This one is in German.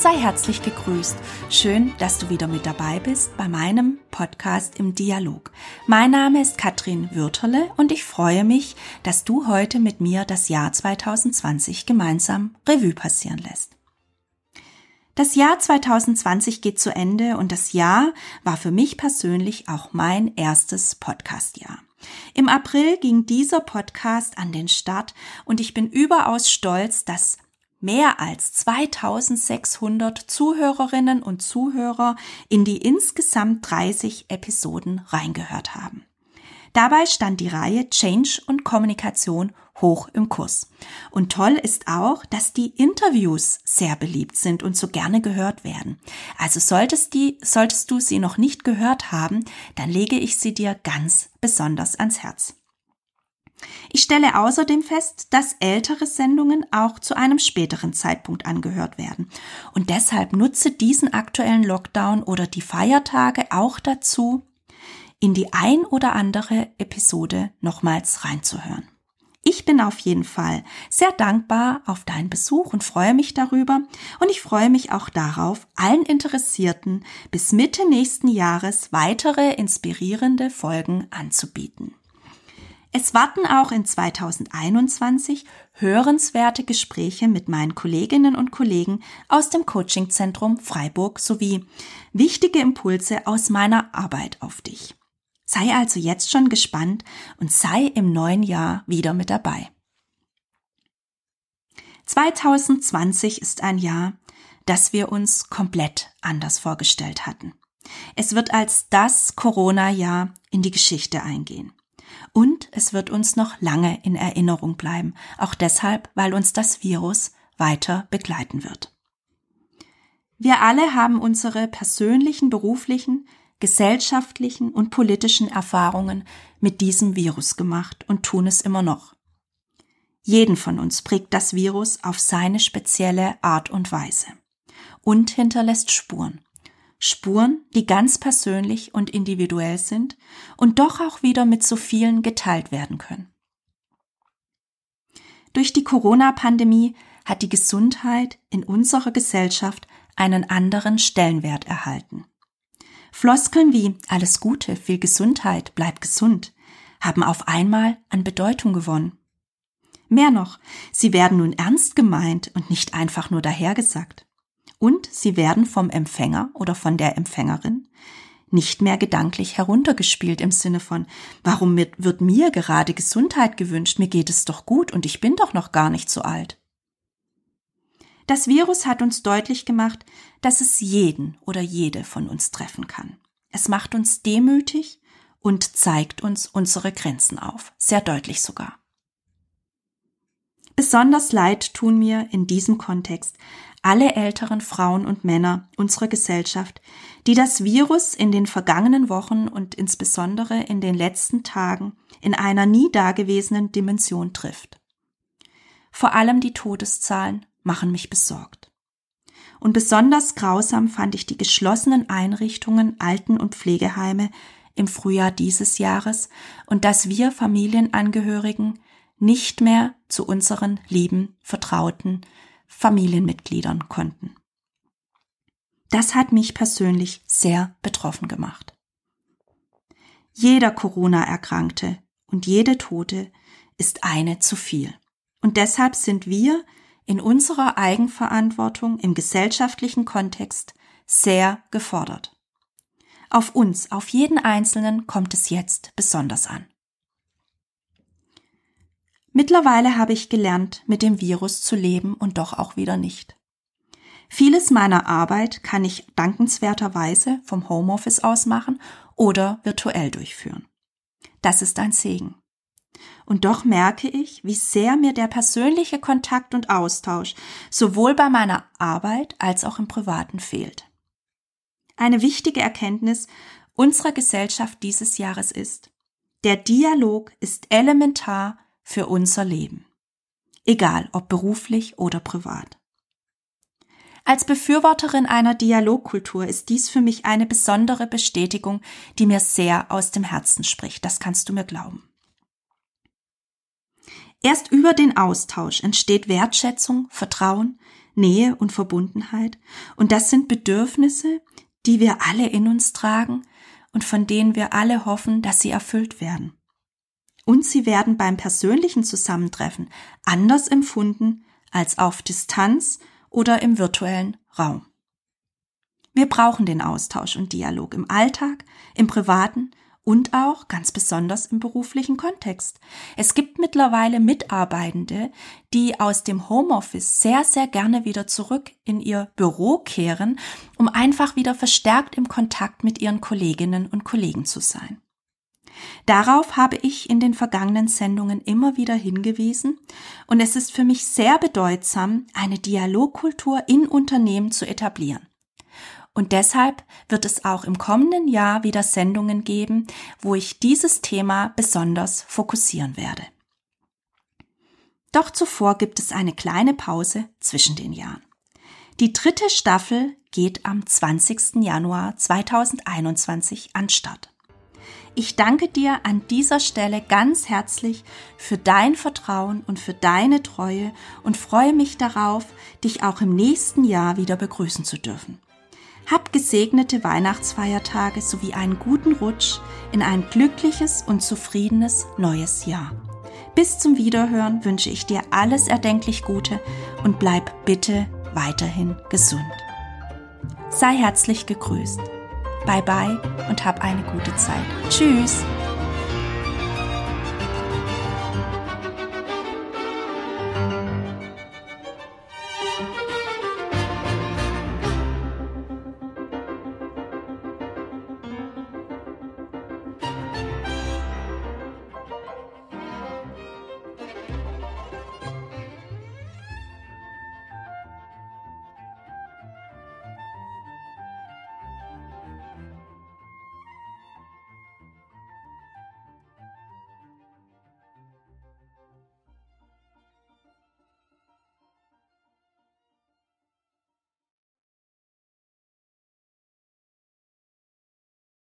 sei herzlich gegrüßt. Schön, dass du wieder mit dabei bist bei meinem Podcast im Dialog. Mein Name ist Katrin Würterle und ich freue mich, dass du heute mit mir das Jahr 2020 gemeinsam Revue passieren lässt. Das Jahr 2020 geht zu Ende und das Jahr war für mich persönlich auch mein erstes Podcastjahr. Im April ging dieser Podcast an den Start und ich bin überaus stolz, dass mehr als 2600 Zuhörerinnen und Zuhörer in die insgesamt 30 Episoden reingehört haben. Dabei stand die Reihe Change und Kommunikation hoch im Kurs. Und toll ist auch, dass die Interviews sehr beliebt sind und so gerne gehört werden. Also solltest, die, solltest du sie noch nicht gehört haben, dann lege ich sie dir ganz besonders ans Herz. Ich stelle außerdem fest, dass ältere Sendungen auch zu einem späteren Zeitpunkt angehört werden. Und deshalb nutze diesen aktuellen Lockdown oder die Feiertage auch dazu, in die ein oder andere Episode nochmals reinzuhören. Ich bin auf jeden Fall sehr dankbar auf deinen Besuch und freue mich darüber. Und ich freue mich auch darauf, allen Interessierten bis Mitte nächsten Jahres weitere inspirierende Folgen anzubieten. Es warten auch in 2021 hörenswerte Gespräche mit meinen Kolleginnen und Kollegen aus dem Coachingzentrum Freiburg sowie wichtige Impulse aus meiner Arbeit auf dich. Sei also jetzt schon gespannt und sei im neuen Jahr wieder mit dabei. 2020 ist ein Jahr, das wir uns komplett anders vorgestellt hatten. Es wird als das Corona-Jahr in die Geschichte eingehen. Und es wird uns noch lange in Erinnerung bleiben, auch deshalb, weil uns das Virus weiter begleiten wird. Wir alle haben unsere persönlichen, beruflichen, gesellschaftlichen und politischen Erfahrungen mit diesem Virus gemacht und tun es immer noch. Jeden von uns prägt das Virus auf seine spezielle Art und Weise und hinterlässt Spuren. Spuren, die ganz persönlich und individuell sind und doch auch wieder mit so vielen geteilt werden können. Durch die Corona-Pandemie hat die Gesundheit in unserer Gesellschaft einen anderen Stellenwert erhalten. Floskeln wie alles Gute, viel Gesundheit, bleib gesund haben auf einmal an Bedeutung gewonnen. Mehr noch, sie werden nun ernst gemeint und nicht einfach nur dahergesagt und sie werden vom Empfänger oder von der Empfängerin nicht mehr gedanklich heruntergespielt im Sinne von, warum wird mir gerade Gesundheit gewünscht, mir geht es doch gut und ich bin doch noch gar nicht so alt. Das Virus hat uns deutlich gemacht, dass es jeden oder jede von uns treffen kann. Es macht uns demütig und zeigt uns unsere Grenzen auf, sehr deutlich sogar. Besonders leid tun mir in diesem Kontext alle älteren Frauen und Männer unserer Gesellschaft, die das Virus in den vergangenen Wochen und insbesondere in den letzten Tagen in einer nie dagewesenen Dimension trifft. Vor allem die Todeszahlen machen mich besorgt. Und besonders grausam fand ich die geschlossenen Einrichtungen, Alten- und Pflegeheime im Frühjahr dieses Jahres und dass wir Familienangehörigen nicht mehr zu unseren lieben, vertrauten Familienmitgliedern konnten. Das hat mich persönlich sehr betroffen gemacht. Jeder Corona-Erkrankte und jede Tote ist eine zu viel. Und deshalb sind wir in unserer Eigenverantwortung im gesellschaftlichen Kontext sehr gefordert. Auf uns, auf jeden Einzelnen kommt es jetzt besonders an. Mittlerweile habe ich gelernt, mit dem Virus zu leben und doch auch wieder nicht. Vieles meiner Arbeit kann ich dankenswerterweise vom Homeoffice aus machen oder virtuell durchführen. Das ist ein Segen. Und doch merke ich, wie sehr mir der persönliche Kontakt und Austausch sowohl bei meiner Arbeit als auch im Privaten fehlt. Eine wichtige Erkenntnis unserer Gesellschaft dieses Jahres ist, der Dialog ist elementar für unser Leben. Egal ob beruflich oder privat. Als Befürworterin einer Dialogkultur ist dies für mich eine besondere Bestätigung, die mir sehr aus dem Herzen spricht. Das kannst du mir glauben. Erst über den Austausch entsteht Wertschätzung, Vertrauen, Nähe und Verbundenheit. Und das sind Bedürfnisse, die wir alle in uns tragen und von denen wir alle hoffen, dass sie erfüllt werden. Und sie werden beim persönlichen Zusammentreffen anders empfunden als auf Distanz oder im virtuellen Raum. Wir brauchen den Austausch und Dialog im Alltag, im privaten und auch ganz besonders im beruflichen Kontext. Es gibt mittlerweile Mitarbeitende, die aus dem Homeoffice sehr, sehr gerne wieder zurück in ihr Büro kehren, um einfach wieder verstärkt im Kontakt mit ihren Kolleginnen und Kollegen zu sein. Darauf habe ich in den vergangenen Sendungen immer wieder hingewiesen und es ist für mich sehr bedeutsam, eine Dialogkultur in Unternehmen zu etablieren. Und deshalb wird es auch im kommenden Jahr wieder Sendungen geben, wo ich dieses Thema besonders fokussieren werde. Doch zuvor gibt es eine kleine Pause zwischen den Jahren. Die dritte Staffel geht am 20. Januar 2021 an Start. Ich danke dir an dieser Stelle ganz herzlich für dein Vertrauen und für deine Treue und freue mich darauf, dich auch im nächsten Jahr wieder begrüßen zu dürfen. Hab gesegnete Weihnachtsfeiertage sowie einen guten Rutsch in ein glückliches und zufriedenes neues Jahr. Bis zum Wiederhören wünsche ich dir alles erdenklich Gute und bleib bitte weiterhin gesund. Sei herzlich gegrüßt. Bye bye und hab eine gute Zeit. Tschüss.